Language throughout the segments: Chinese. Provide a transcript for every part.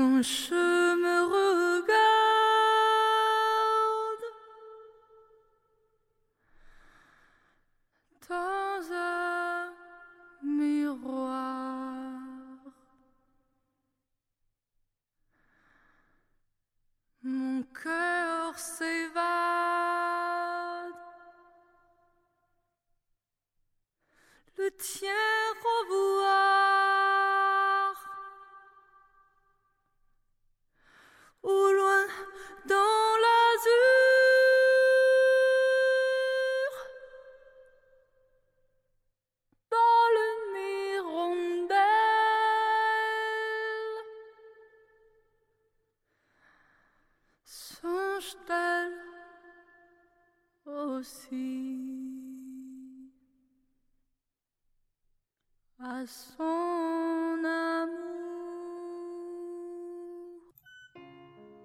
quand je me regarde dans un miroir. Mon cœur s'évade.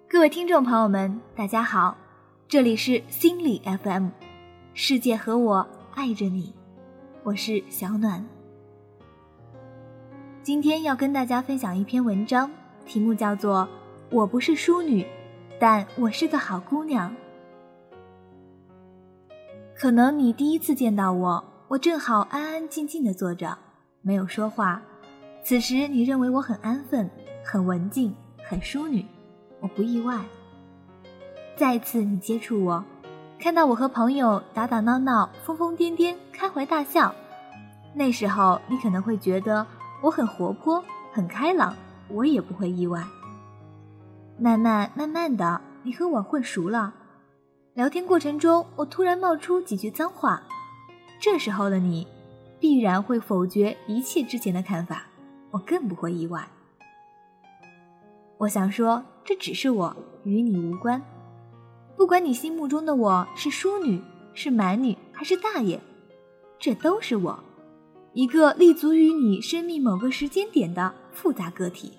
各位听众朋友们，大家好，这里是心理 FM，世界和我爱着你，我是小暖。今天要跟大家分享一篇文章，题目叫做《我不是淑女，但我是个好姑娘》。可能你第一次见到我，我正好安安静静的坐着，没有说话。此时你认为我很安分、很文静、很淑女。我不意外。再次你接触我，看到我和朋友打打闹闹、疯疯癫癫、开怀大笑，那时候你可能会觉得我很活泼、很开朗，我也不会意外。慢慢慢慢的，你和我混熟了，聊天过程中我突然冒出几句脏话，这时候的你必然会否决一切之前的看法，我更不会意外。我想说，这只是我，与你无关。不管你心目中的我是淑女、是蛮女还是大爷，这都是我，一个立足于你生命某个时间点的复杂个体。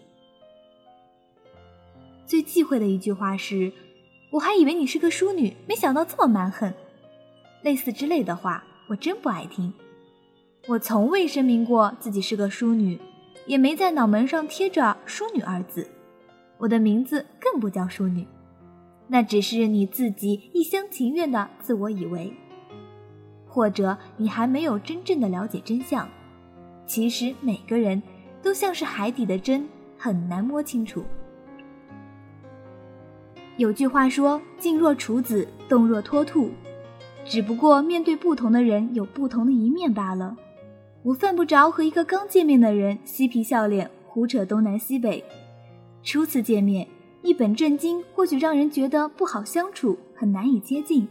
最忌讳的一句话是：“我还以为你是个淑女，没想到这么蛮横。”类似之类的话，我真不爱听。我从未声明过自己是个淑女，也没在脑门上贴着“淑女”二字。我的名字更不叫淑女，那只是你自己一厢情愿的自我以为，或者你还没有真正的了解真相。其实每个人都像是海底的针，很难摸清楚。有句话说：“静若处子，动若脱兔。”只不过面对不同的人，有不同的一面罢了。我犯不着和一个刚见面的人嬉皮笑脸，胡扯东南西北。初次见面，一本正经或许让人觉得不好相处，很难以接近。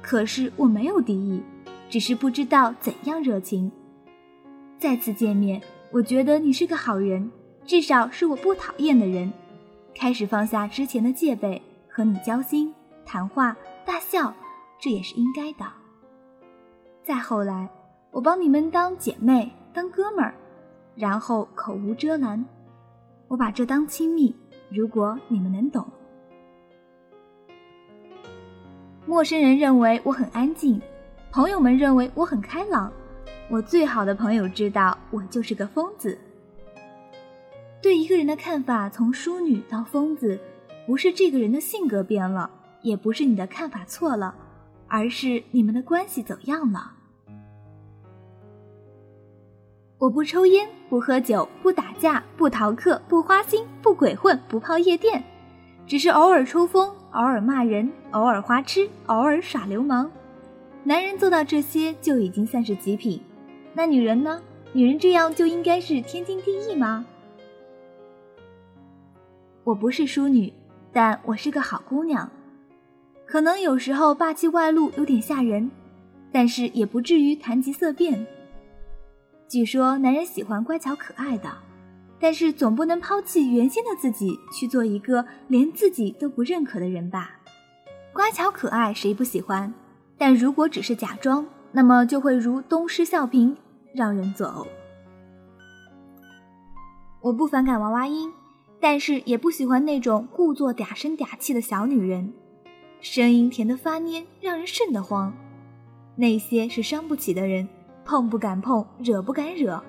可是我没有敌意，只是不知道怎样热情。再次见面，我觉得你是个好人，至少是我不讨厌的人。开始放下之前的戒备，和你交心、谈话、大笑，这也是应该的。再后来，我帮你们当姐妹、当哥们儿，然后口无遮拦。我把这当亲密，如果你们能懂。陌生人认为我很安静，朋友们认为我很开朗，我最好的朋友知道我就是个疯子。对一个人的看法，从淑女到疯子，不是这个人的性格变了，也不是你的看法错了，而是你们的关系走样了。我不抽烟，不喝酒，不打架，不逃课，不花心，不鬼混，不泡夜店，只是偶尔抽风，偶尔骂人，偶尔花痴，偶尔耍流氓。男人做到这些就已经算是极品，那女人呢？女人这样就应该是天经地义吗？我不是淑女，但我是个好姑娘。可能有时候霸气外露有点吓人，但是也不至于谈及色变。据说男人喜欢乖巧可爱的，但是总不能抛弃原先的自己去做一个连自己都不认可的人吧？乖巧可爱谁不喜欢？但如果只是假装，那么就会如东施效颦，让人作呕。我不反感娃娃音，但是也不喜欢那种故作嗲声嗲气的小女人，声音甜得发蔫，让人瘆得慌。那些是伤不起的人。碰不敢碰，惹不敢惹。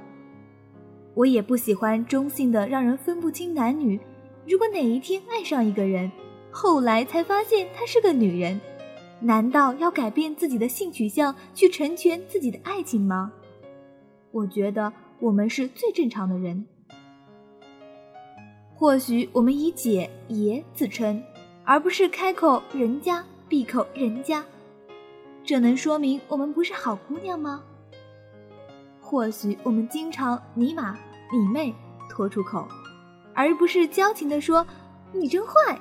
我也不喜欢中性的，让人分不清男女，如果哪一天爱上一个人，后来才发现她是个女人，难道要改变自己的性取向去成全自己的爱情吗？我觉得我们是最正常的人。或许我们以姐爷自称，而不是开口人家闭口人家，这能说明我们不是好姑娘吗？或许我们经常你妈你妹拖出口，而不是矫情的说你真坏，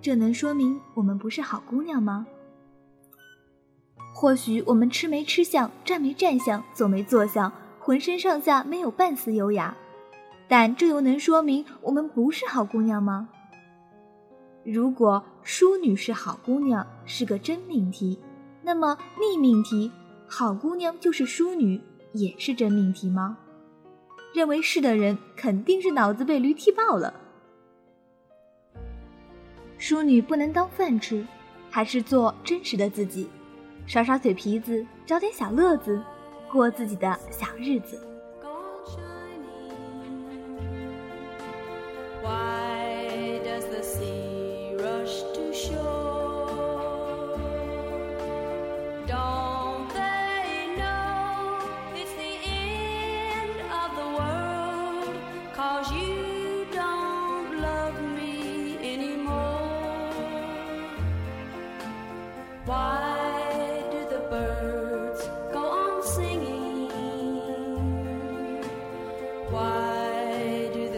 这能说明我们不是好姑娘吗？或许我们吃没吃相，站没站相，坐没坐相，浑身上下没有半丝优雅。但这又能说明我们不是好姑娘吗？如果淑女是好姑娘是个真命题，那么逆命题好姑娘就是淑女也是真命题吗？认为是的人肯定是脑子被驴踢爆了。淑女不能当饭吃，还是做真实的自己，耍耍嘴皮子，找点小乐子，过自己的小日子。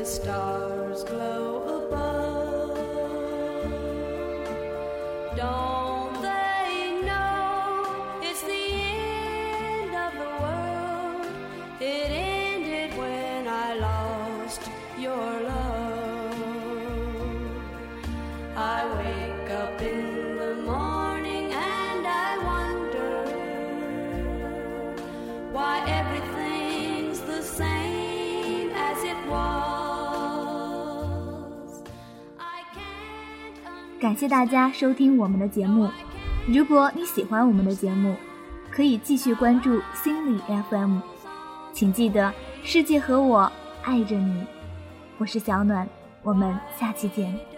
star. 感谢大家收听我们的节目。如果你喜欢我们的节目，可以继续关注心理 FM。请记得，世界和我爱着你。我是小暖，我们下期见。